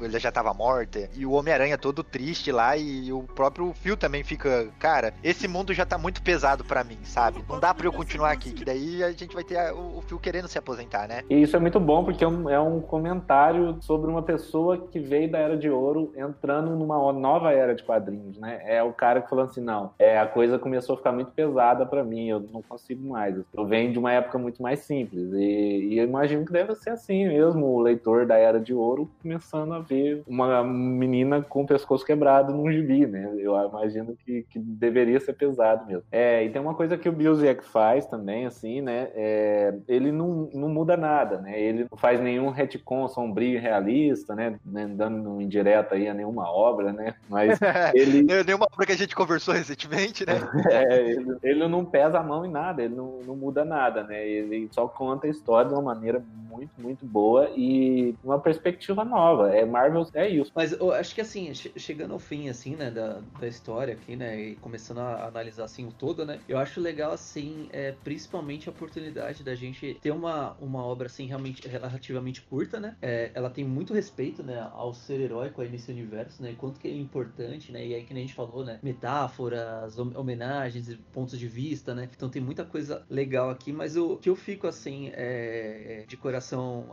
ele já tava morta. E o Homem-Aranha todo triste lá e o próprio Phil também fica, cara, esse mundo já tá muito pesado pra mim, sabe? Não dá pra eu continuar aqui, que daí a gente vai ter a- o, Phil querendo se aposentar, né? E isso é muito bom porque é um, é um comentário sobre uma pessoa que veio da Era de Ouro entrando numa nova era de quadrinhos, né? É o cara que falou assim, não, é, a coisa começou a ficar muito pesada pra mim, eu não consigo mais. Eu venho de uma época muito mais simples e, e eu imagino que deve ser assim mesmo, o leitor da Era de Ouro começando a ver uma menina com o pescoço quebrado num gibi, né? Eu imagino que, que deveria ser pesado mesmo. É, e tem uma coisa que o Bilzek faz também, assim, né? É, ele não, não muda nada, né? Ele não faz nenhum retcon sombrio e realista, né? né, Dando indireta aí a nenhuma obra, né? Mas [LAUGHS] ele, Nenhuma obra que a gente conversou recentemente, né? [LAUGHS] é, ele, ele não pesa a mão em nada, ele não, não muda nada, né? Ele só conta a história de uma maneira muito, muito boa e uma perspectiva nova. É Marvel, é isso. Mas eu acho que assim, che- chegando ao fim, assim, né, da, da história aqui, né, e começando a analisar assim o todo, né, eu acho legal, assim, é, principalmente a oportunidade da gente ter uma, uma obra, assim, realmente relativamente curta, né, é, ela tem muito respeito, né, ao ser heróico aí nesse universo, né, e quanto que é importante, né, e aí que nem a gente falou, né, metáforas, hom- homenagens, pontos de vista, né, então tem muita coisa legal aqui, mas o que eu fico, assim, é, de coração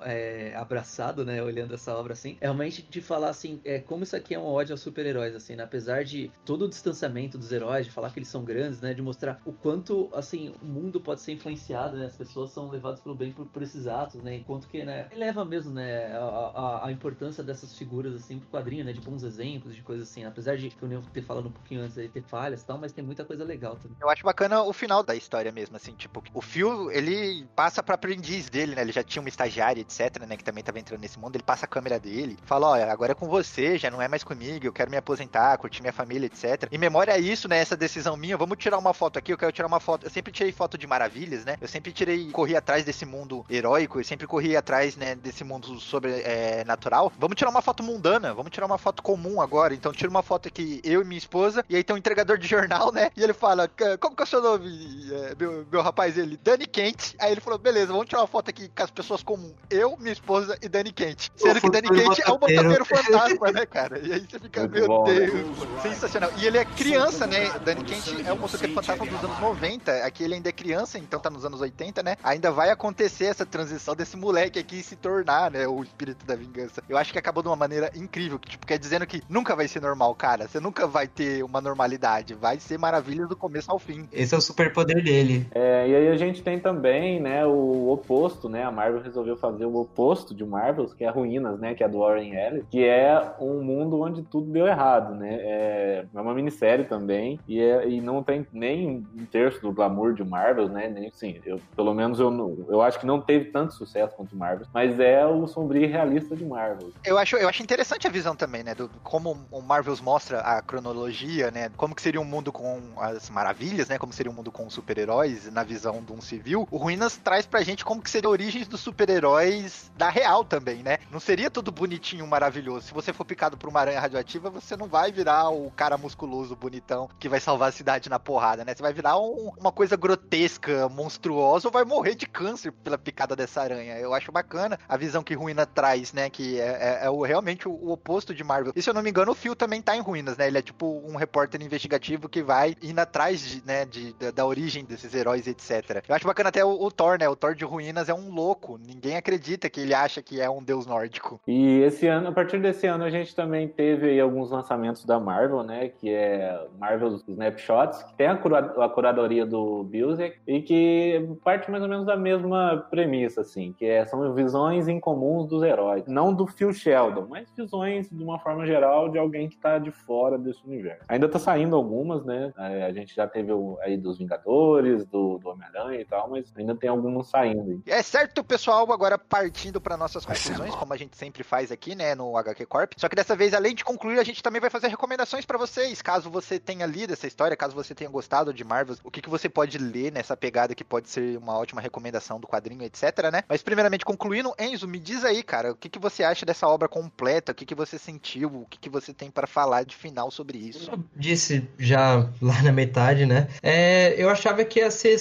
é, abraçado, né, olhando essa obra, assim, é realmente de falar, assim, é, como isso aqui é um ódio aos super-heróis, assim, né, apesar de todo o distanciamento dos heróis, de falar que eles são grandes, né, de mostrar o quanto, assim, o mundo pode ser influenciado, né, as pessoas são levadas pelo bem por, por esses atos, né, enquanto que, né, eleva mesmo, né, a, a, a importância dessas figuras, assim, pro quadrinho, né, de bons exemplos, de coisas assim, apesar de, que eu ter falado um pouquinho antes aí, ter falhas e tal, mas tem muita coisa legal também. Eu acho bacana o final da história mesmo, assim, tipo, o Phil, ele passa pra aprendiz dele, né? Ele já tinha uma etc, né? Que também tava entrando nesse mundo. Ele passa a câmera dele, fala, ó, agora é com você, já não é mais comigo, eu quero me aposentar, curtir minha família, etc. Em memória a isso, né? Essa decisão minha, vamos tirar uma foto aqui, eu quero tirar uma foto. Eu sempre tirei foto de maravilhas, né? Eu sempre tirei, corri atrás desse mundo heróico, eu sempre corri atrás, né, desse mundo sobrenatural. Vamos tirar uma foto mundana, vamos tirar uma foto comum agora. Então tira uma foto aqui, eu e minha esposa, e aí tem um entregador de jornal, né? E ele fala, "Ca- como que é o seu nome, é, meu, meu rapaz? Ele, Dani Kent. Aí ele falou, beleza, vamos tirar uma foto aqui com as pessoas comuns. Eu, minha esposa e Dani Kent. Sendo que Dani futuro Kent é o motoqueiro. [LAUGHS] fantasma, né, cara? E aí você fica, Muito meu bom, né? Deus, sensacional. E ele é criança, né? Dani Kent é o motoqueiro fantasma dos anos 90. Aqui ele ainda é criança, então tá nos anos 80, né? Ainda vai acontecer essa transição desse moleque aqui se tornar, né? O espírito da vingança. Eu acho que acabou de uma maneira incrível. Que, tipo, quer dizendo que nunca vai ser normal, cara. Você nunca vai ter uma normalidade. Vai ser maravilha do começo ao fim. Esse é o superpoder dele. É, e aí a gente tem também, né, o oposto, né? A Marvel resolveu fazer o oposto de Marvels, que é Ruínas, né? Que é do Warren Ellis, que é um mundo onde tudo deu errado, né? É, é uma minissérie também, e, é- e não tem nem um terço do glamour de Marvel, né? Nem assim, eu, pelo menos eu, eu acho que não teve tanto sucesso quanto Marvel, mas é o sombrio realista de Marvel. Eu acho, eu acho interessante a visão também, né? Do, como o Marvels mostra a cronologia, né? Como que seria um mundo com as maravilhas, né? Como seria um mundo com super-heróis na visão de um civil. O Ruínas traz pra gente como que seria a origens dos super-heróis da real também, né? Não seria tudo bonitinho, maravilhoso. Se você for picado por uma aranha radioativa, você não vai virar o cara musculoso, bonitão, que vai salvar a cidade na porrada, né? Você vai virar um, uma coisa grotesca, monstruosa, ou vai morrer de câncer pela picada dessa aranha. Eu acho bacana a visão que Ruína traz, né? Que é, é, é o, realmente o, o, oposto de Marvel. E se eu não me engano, o Phil também tá em Ruínas, né? Ele é tipo um repórter investigativo que vai indo atrás de, né, de, da, da, origem desses heróis, etc. Eu acho bacana até o, o Thor, né? O Thor de Ruínas é um louco. Ninguém acredita que ele acha que é um deus nórdico. E esse ano, a partir desse ano, a gente também teve aí alguns lançamentos da Marvel, né? Que é Marvel Snapshots, que tem a, cura a curadoria do Bilzek e que parte mais ou menos da mesma premissa, assim, que é, são visões incomuns dos heróis. Não do Phil Sheldon, mas visões de uma forma geral de alguém que tá de fora desse universo. Ainda tá saindo algumas, né? É, a gente já teve aí dos Vingadores, do, do Homem-Aranha e tal, mas ainda tem alguns saindo. É certo, pessoal, agora partindo para nossas conclusões, como a gente sempre faz aqui, né, no HQ Corp. Só que dessa vez, além de concluir, a gente também vai fazer recomendações para vocês, caso você tenha lido essa história, caso você tenha gostado de Marvel, o que, que você pode ler nessa pegada que pode ser uma ótima recomendação do quadrinho, etc, né? Mas primeiramente, concluindo, Enzo, me diz aí, cara, o que, que você acha dessa obra completa, o que, que você sentiu, o que, que você tem para falar de final sobre isso? Eu disse já lá na metade, né? É, eu achava que ia ser,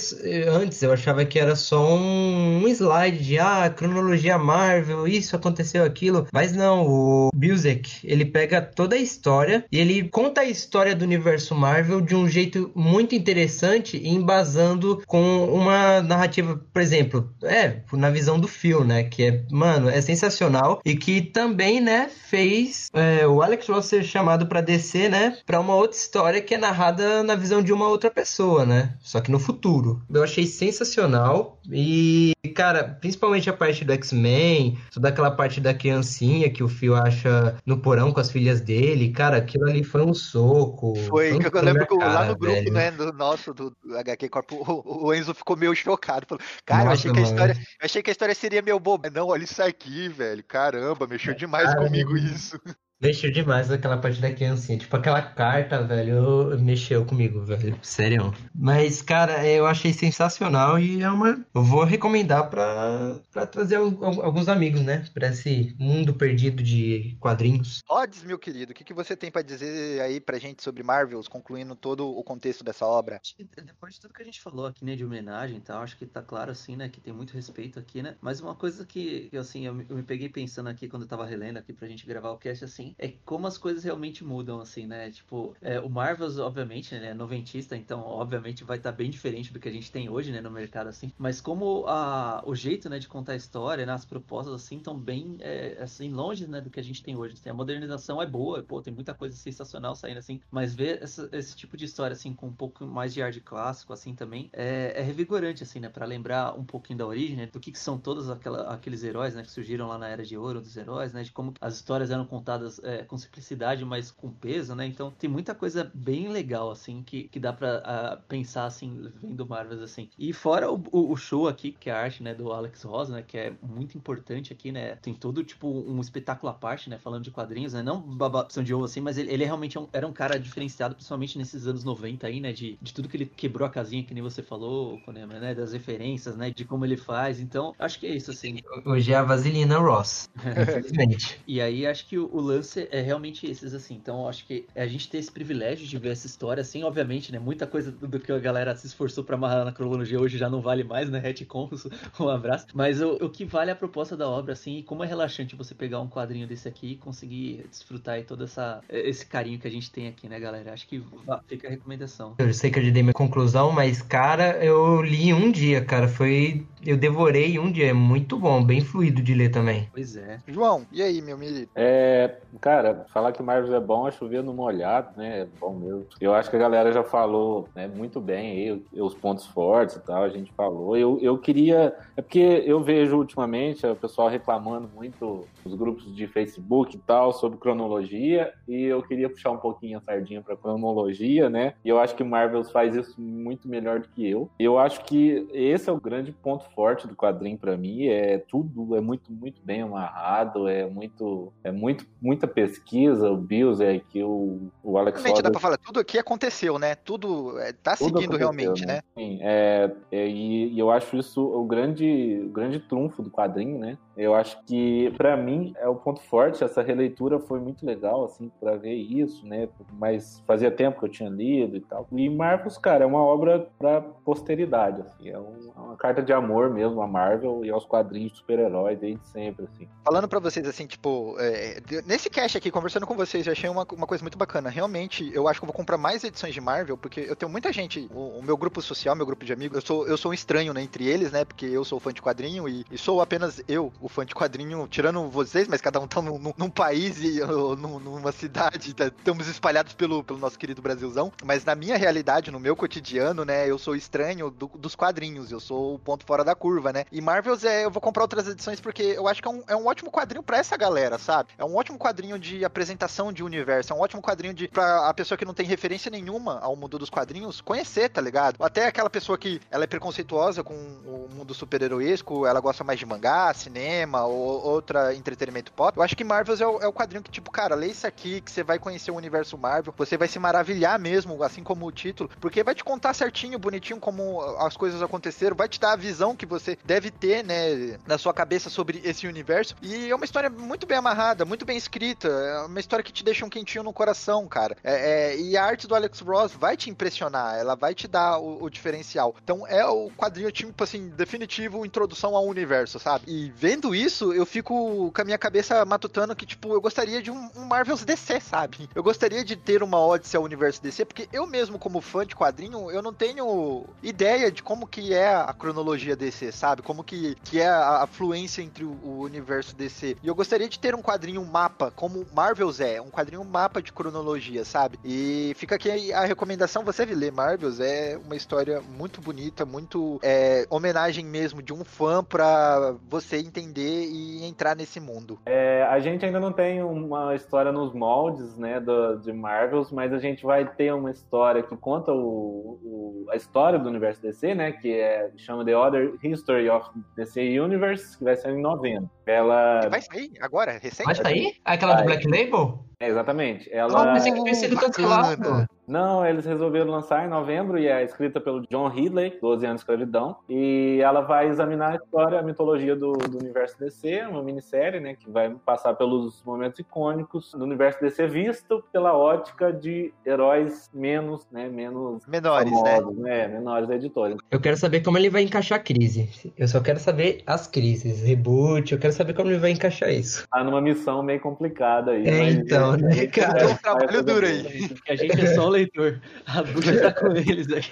antes, eu achava que era só um, um slide de, ah, cronologia Marvel, isso aconteceu, aquilo, mas não, o Busek, ele pega toda a história e ele conta a história do universo Marvel de um jeito muito interessante, embasando com uma narrativa, por exemplo, é, na visão do Phil, né? Que é, mano, é sensacional e que também, né, fez é, o Alex Ross ser chamado para descer, né, para uma outra história que é narrada na visão de uma outra pessoa, né? Só que no futuro. Eu achei sensacional e, cara, principalmente a parte do X-Men, toda aquela parte da criancinha que o Phil acha no porão com as filhas dele, cara, aquilo ali foi um soco. Foi, um eu lembro que lá no grupo, velho. né, do nosso, do, HQ Corpo, o, o, Enzo ficou meio chocado. Falou, cara, Nossa, eu achei que a história. Eu achei que a história seria meio boba. Não, olha isso aqui, velho. Caramba, mexeu demais cara, comigo [LAUGHS] isso. Mexeu demais aquela parte da criancinha. Tipo, aquela carta, velho, mexeu comigo, velho. Sério. Mas, cara, eu achei sensacional e é uma. Eu vou recomendar pra, pra trazer alguns amigos, né? Pra esse mundo perdido de quadrinhos. Odds, meu querido, o que, que você tem pra dizer aí pra gente sobre Marvels, concluindo todo o contexto dessa obra? Depois de tudo que a gente falou aqui, né, de homenagem e tal, acho que tá claro, assim, né, que tem muito respeito aqui, né? Mas uma coisa que, assim, eu, eu me peguei pensando aqui quando eu tava relendo aqui pra gente gravar o cast, assim, é como as coisas realmente mudam, assim, né? Tipo, é, o Marvels, obviamente, né, é noventista, então, obviamente, vai estar tá bem diferente do que a gente tem hoje, né, no mercado, assim. Mas como a, o jeito, né, de contar a história, né, as propostas, assim, estão bem, é, assim, longe, né, do que a gente tem hoje. Assim, a modernização é boa, pô, tem muita coisa sensacional saindo, assim, mas ver essa, esse tipo de história, assim, com um pouco mais de ar de clássico, assim, também, é, é revigorante, assim, né, para lembrar um pouquinho da origem, né, do que, que são todos aquela, aqueles heróis, né, que surgiram lá na Era de Ouro dos heróis, né, de como as histórias eram contadas é, com simplicidade, mas com peso, né? Então tem muita coisa bem legal, assim, que, que dá pra uh, pensar, assim, vendo Marvels, assim. E fora o, o, show aqui, que é a arte, né, do Alex Ross, né, que é muito importante aqui, né? Tem todo, tipo, um espetáculo à parte, né, falando de quadrinhos, né? Não babação de ovo, assim, mas ele, ele realmente é um, era um cara diferenciado, principalmente nesses anos 90 aí, né? De, de tudo que ele quebrou a casinha, que nem você falou, né? Das referências, né? De como ele faz. Então, acho que é isso, assim. Hoje é a Vaselina Ross, [LAUGHS] infelizmente. e aí, acho que o, o lance é realmente esses, assim. Então, acho que a gente tem esse privilégio de ver essa história, assim, obviamente, né? Muita coisa do que a galera se esforçou para amarrar na cronologia hoje já não vale mais, né? [LAUGHS] Retcons, um abraço. Mas o, o que vale é a proposta da obra, assim, e como é relaxante você pegar um quadrinho desse aqui e conseguir desfrutar aí todo essa, esse carinho que a gente tem aqui, né, galera? Acho que fica a recomendação. Eu sei que eu já dei minha conclusão, mas, cara, eu li um dia, cara. Foi. Eu devorei um dia. É muito bom, bem fluido de ler também. Pois é. João, e aí, meu menino? É. Cara, falar que Marvel é bom é chover no molhado, né? É bom mesmo. Eu acho que a galera já falou né, muito bem aí, os pontos fortes e tal, a gente falou. Eu, eu queria. É porque eu vejo ultimamente o pessoal reclamando muito nos grupos de Facebook e tal sobre cronologia, e eu queria puxar um pouquinho a sardinha para cronologia, né? E eu acho que Marvel faz isso muito melhor do que eu. Eu acho que esse é o grande ponto forte do quadrinho para mim, é tudo é muito muito bem amarrado, é muito é muito muito muita pesquisa, o Bills é que o, o Alex Realmente, dá pra falar, tudo aqui aconteceu, né? Tudo é, tá Tudo seguindo realmente, né? Sim, é, é, e, e eu acho isso o grande, o grande trunfo do quadrinho, né? Eu acho que, pra mim, é o ponto forte. Essa releitura foi muito legal, assim, pra ver isso, né? Mas fazia tempo que eu tinha lido e tal. E Marvels, cara, é uma obra pra posteridade, assim. É é uma carta de amor mesmo a Marvel e aos quadrinhos de super-herói desde sempre, assim. Falando pra vocês, assim, tipo, é, nesse cast aqui, conversando com vocês, eu achei uma, uma coisa muito bacana. Realmente, eu acho que eu vou comprar mais edições de Marvel, porque eu tenho muita gente, o, o meu grupo social, meu grupo de amigos, eu sou, eu sou um estranho, né, entre eles, né, porque eu sou fã de quadrinho e, e sou apenas eu, o fã de quadrinho, tirando vocês, mas cada um tá num, num- num país e num- numa cidade, tá- estamos espalhados pelo, pelo nosso querido Brasilzão, mas na minha realidade, no meu cotidiano, né, eu sou estranho do- dos quadrinhos, eu sou o ponto fora da curva, né, e Marvels, é, eu vou comprar outras edições porque eu acho que é um, é um ótimo quadrinho pra essa galera, sabe? É um ótimo quadrinho de apresentação de universo, é um ótimo quadrinho de pra a pessoa que não tem referência nenhuma ao mundo dos quadrinhos conhecer, tá ligado? Até aquela pessoa que ela é preconceituosa com o mundo super-heroísco, ela gosta mais de mangá, cinema ou outra entretenimento pop. Eu acho que Marvels é o, é o quadrinho que, tipo, cara, lê isso aqui que você vai conhecer o universo Marvel, você vai se maravilhar mesmo, assim como o título, porque vai te contar certinho, bonitinho como as coisas aconteceram, vai te dar a visão que você deve ter, né, na sua cabeça sobre esse universo. E é uma história muito bem amarrada, muito bem escrita, é uma história que te deixa um quentinho no coração, cara. É, é, e a arte do Alex Ross vai te impressionar, ela vai te dar o, o diferencial. Então é o quadrinho, tipo assim, definitivo, introdução ao universo, sabe? E vendo isso, eu fico com a minha cabeça matutando que, tipo, eu gostaria de um, um Marvel's DC, sabe? Eu gostaria de ter uma Odyssey ao universo DC, porque eu mesmo, como fã de quadrinho, eu não tenho ideia de como que é a cronologia DC, sabe? Como que, que é a, a fluência entre o, o universo DC. E eu gostaria de ter um quadrinho mapa, como Marvel's é, um quadrinho mapa de cronologia, sabe? E fica aqui a recomendação, você ler Marvel's, é uma história muito bonita, muito é, homenagem mesmo de um fã pra você entender e entrar nesse mundo. É, a gente ainda não tem uma história nos moldes, né, do, de Marvels, mas a gente vai ter uma história que conta o, o- a história do universo DC, né, que é chama The Other History of DC Universe, que vai ser em novembro. Ela, Vai sair agora, recente? Tá aí? Aquela do Vai. Black Label? é, exatamente, ela, pensei que tinha sido cancelado. não, eles resolveram lançar em novembro e é escrita pelo John Ridley, 12 anos de escravidão, e ela vai examinar a história, a mitologia do, do universo DC, uma minissérie, né, que vai passar pelos momentos icônicos do universo DC visto pela ótica de heróis menos, né, menos Menores, né? famosos, né, menores da editora. Eu quero saber como ele vai encaixar a crise. Eu só quero saber as crises, reboot, eu quero saber como ele vai encaixar isso. Tá numa missão meio complicada aí. É, então, né, vai- cara? Tem um trabalho duro aí. Porque a gente é só o leitor. A bruxa tá com [LAUGHS] eles aqui.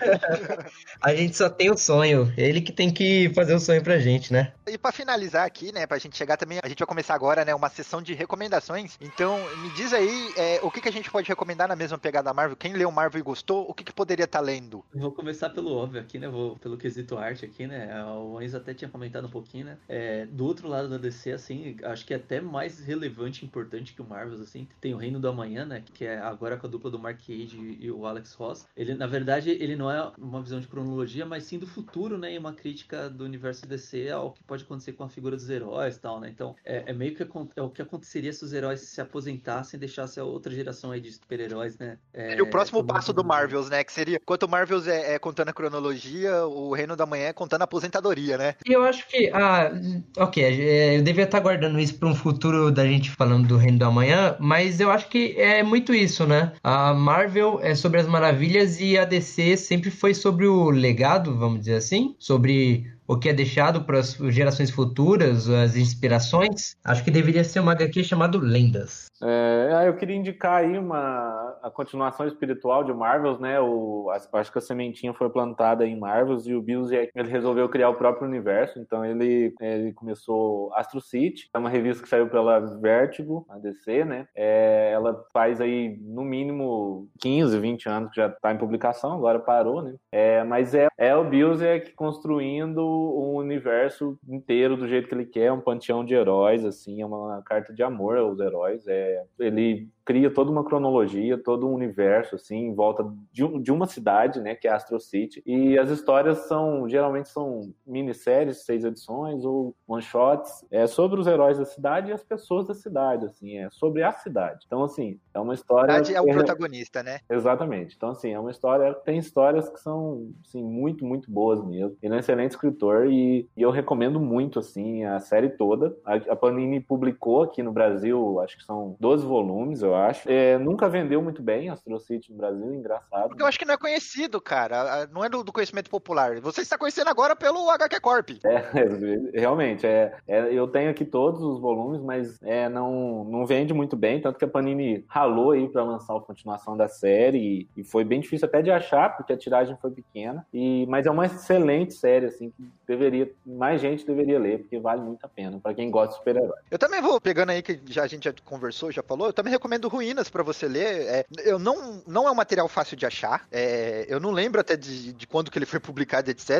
A gente só tem o sonho. Ele que tem que fazer o sonho pra gente, né? E pra finalizar aqui, né, pra gente chegar também, a gente vai começar agora, né, uma sessão de recomendações. Então, me diz aí, é, o que, que a gente pode recomendar na mesma pegada da Marvel? Quem leu Marvel e gostou, o que, que poderia estar lendo? Vou começar pelo óbvio aqui, né? Vou pelo quesito arte aqui, né? O Enzo até tinha comentado um pouquinho, né? É, do outro lado da DC, assim, acho que é até mais relevante e importante que o Marvel, assim. Tem o Reino do Amanhã, né? Que é agora com a dupla do Mark Cage e o Alex Ross. Ele, na verdade, ele não é uma visão de cronologia, mas sim do futuro, né? E uma crítica do universo DC ao que pode acontecer com a figura dos heróis e tal, né? Então, é, é meio que é o que aconteceria se os heróis se aposentassem e deixassem a outra geração aí de super-heróis, né? É, E o próximo passo do Marvels, né, que seria, enquanto o Marvels é, é contando a cronologia, o Reino da Manhã é contando a aposentadoria, né? E eu acho que, ah, ok, é, eu devia estar guardando isso para um futuro da gente falando do Reino do Amanhã, mas eu acho que é muito isso, né? A Marvel é sobre as maravilhas e a DC sempre foi sobre o legado, vamos dizer assim, sobre o que é deixado para as gerações futuras, as inspirações. Acho que deveria ser uma HQ chamado Lendas. É, ah, eu queria indicar aí uma a continuação espiritual de Marvels, né? O, acho que a sementinha foi plantada em Marvels e o Bills ele resolveu criar o próprio universo, então ele, ele começou Astro City, é uma revista que saiu pela Vertigo, a DC, né? É, ela faz aí no mínimo 15, 20 anos que já está em publicação, agora parou, né? É, mas é, é o Bills é construindo um universo inteiro do jeito que ele quer, um panteão de heróis, assim, é uma carta de amor aos heróis. É, ele cria toda uma cronologia, todo um universo, assim, em volta de, um, de uma cidade, né, que é Astro City. E as histórias são, geralmente são minisséries, seis edições, ou one-shots, é sobre os heróis da cidade e as pessoas da cidade, assim, é sobre a cidade. Então, assim, é uma história... A cidade é o protagonista, né? Exatamente. Então, assim, é uma história, tem histórias que são, assim, muito, muito boas mesmo. Ele é um excelente escritor e, e eu recomendo muito, assim, a série toda. A, a Panini publicou aqui no Brasil, acho que são 12 volumes, eu acho. É, nunca vendeu muito bem Astro City no Brasil, engraçado. Porque eu acho que não é conhecido, cara. Não é do, do conhecimento popular. Você está conhecendo agora pelo HQ Corp. É, [LAUGHS] realmente. É, é, eu tenho aqui todos os volumes, mas é, não, não vende muito bem. Tanto que a Panini ralou aí para lançar a continuação da série. E, e, foi bem difícil até de achar, porque a tiragem foi pequena. E, mas é uma excelente série, assim, que deveria, mais gente deveria ler, porque vale muito a pena, para quem gosta de super-herói. Eu também vou pegando aí que já a gente já conversou, já falou, eu também recomendo Ruínas para você ler. É, eu não, não é um material fácil de achar. É, eu não lembro até de, de, quando que ele foi publicado, etc.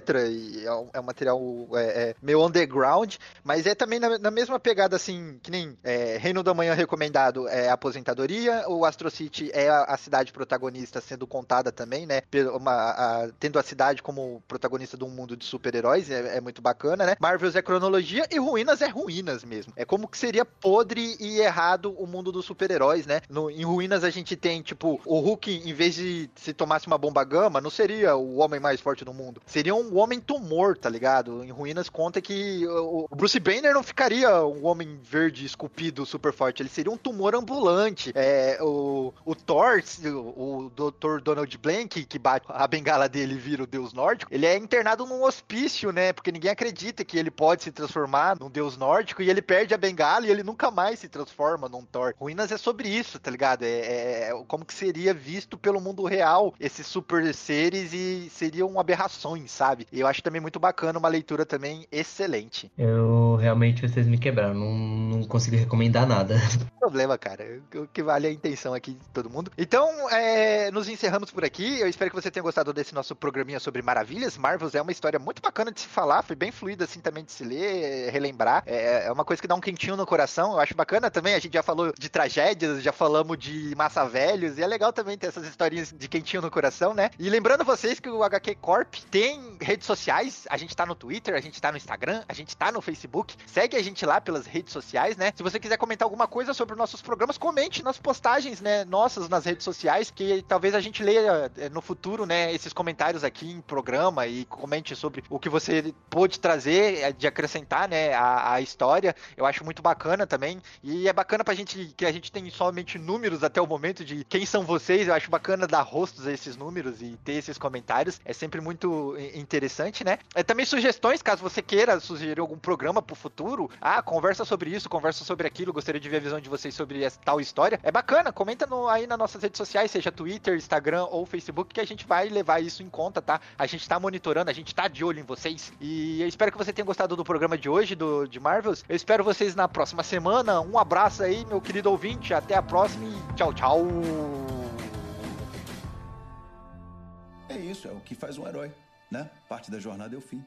É, um, é um material é, é, meio underground, mas é também na, na mesma pegada, assim, que nem é, Reino da Manhã recomendado é aposentadoria, o Astro City é a, a cidade protagonista sendo contada também, né? Uma, a, tendo a cidade como protagonista de um mundo de super-heróis, é, muito bacana, né? Marvels é cronologia e Ruínas é ruínas mesmo. É como que seria podre e errado o mundo dos super-heróis, né? No, em Ruínas a gente tem, tipo, o Hulk, em vez de se tomasse uma bomba gama, não seria o homem mais forte do mundo. Seria um homem tumor, tá ligado? Em Ruínas conta que o Bruce Banner não ficaria um homem verde esculpido super forte, ele seria um tumor ambulante. É, o, o Thor, o, o Dr. Donald Blank, que bate a bengala dele e vira o deus nórdico, ele é internado num hospício, né? Porque ninguém acredita que ele pode se transformar num deus nórdico e ele perde a bengala e ele nunca mais se transforma num Thor. Ruínas é sobre isso, tá ligado? É, é, é como que seria visto pelo mundo real esses super seres e seriam aberrações, sabe? E eu acho também muito bacana, uma leitura também excelente. Eu realmente vocês me quebraram, não, não consigo recomendar nada. [LAUGHS] Problema, cara. O que vale é a intenção aqui de todo mundo. Então, é, nos encerramos por aqui. Eu espero que você tenha gostado desse nosso programinha sobre maravilhas. Marvels é uma história muito bacana de se falar, foi bem fluida assim também de se ler, relembrar. É, é uma coisa que dá um quentinho no coração. Eu acho bacana também. A gente já falou de tragédias, já falamos de massa velhos, e é legal também ter essas historinhas de quentinho no coração, né? E lembrando vocês que o HQ Corp tem redes sociais, a gente tá no Twitter, a gente tá no Instagram, a gente tá no Facebook. Segue a gente lá pelas redes sociais, né? Se você quiser comentar alguma coisa sobre nossos programas, comente nas postagens, né, nossas nas redes sociais, que talvez a gente leia eh, no futuro, né, esses comentários aqui em programa e comente sobre o que você pôde trazer eh, de acrescentar, né, a, a história. Eu acho muito bacana também. E é bacana pra gente que a gente tem números até o momento de quem são vocês. Eu acho bacana dar rostos a esses números e ter esses comentários. É sempre muito interessante, né? É também sugestões, caso você queira sugerir algum programa pro futuro. Ah, conversa sobre isso, conversa sobre aquilo. Gostaria de ver a visão de vocês sobre essa tal história. É bacana, comenta no, aí nas nossas redes sociais, seja Twitter, Instagram ou Facebook, que a gente vai levar isso em conta, tá? A gente tá monitorando, a gente tá de olho em vocês. E eu espero que você tenha gostado do programa de hoje, do, de Marvels. Eu espero vocês na próxima semana. Um abraço aí, meu querido ouvinte. Até a próxima e tchau, tchau. É isso, é o que faz um herói, né? Parte da jornada é o fim.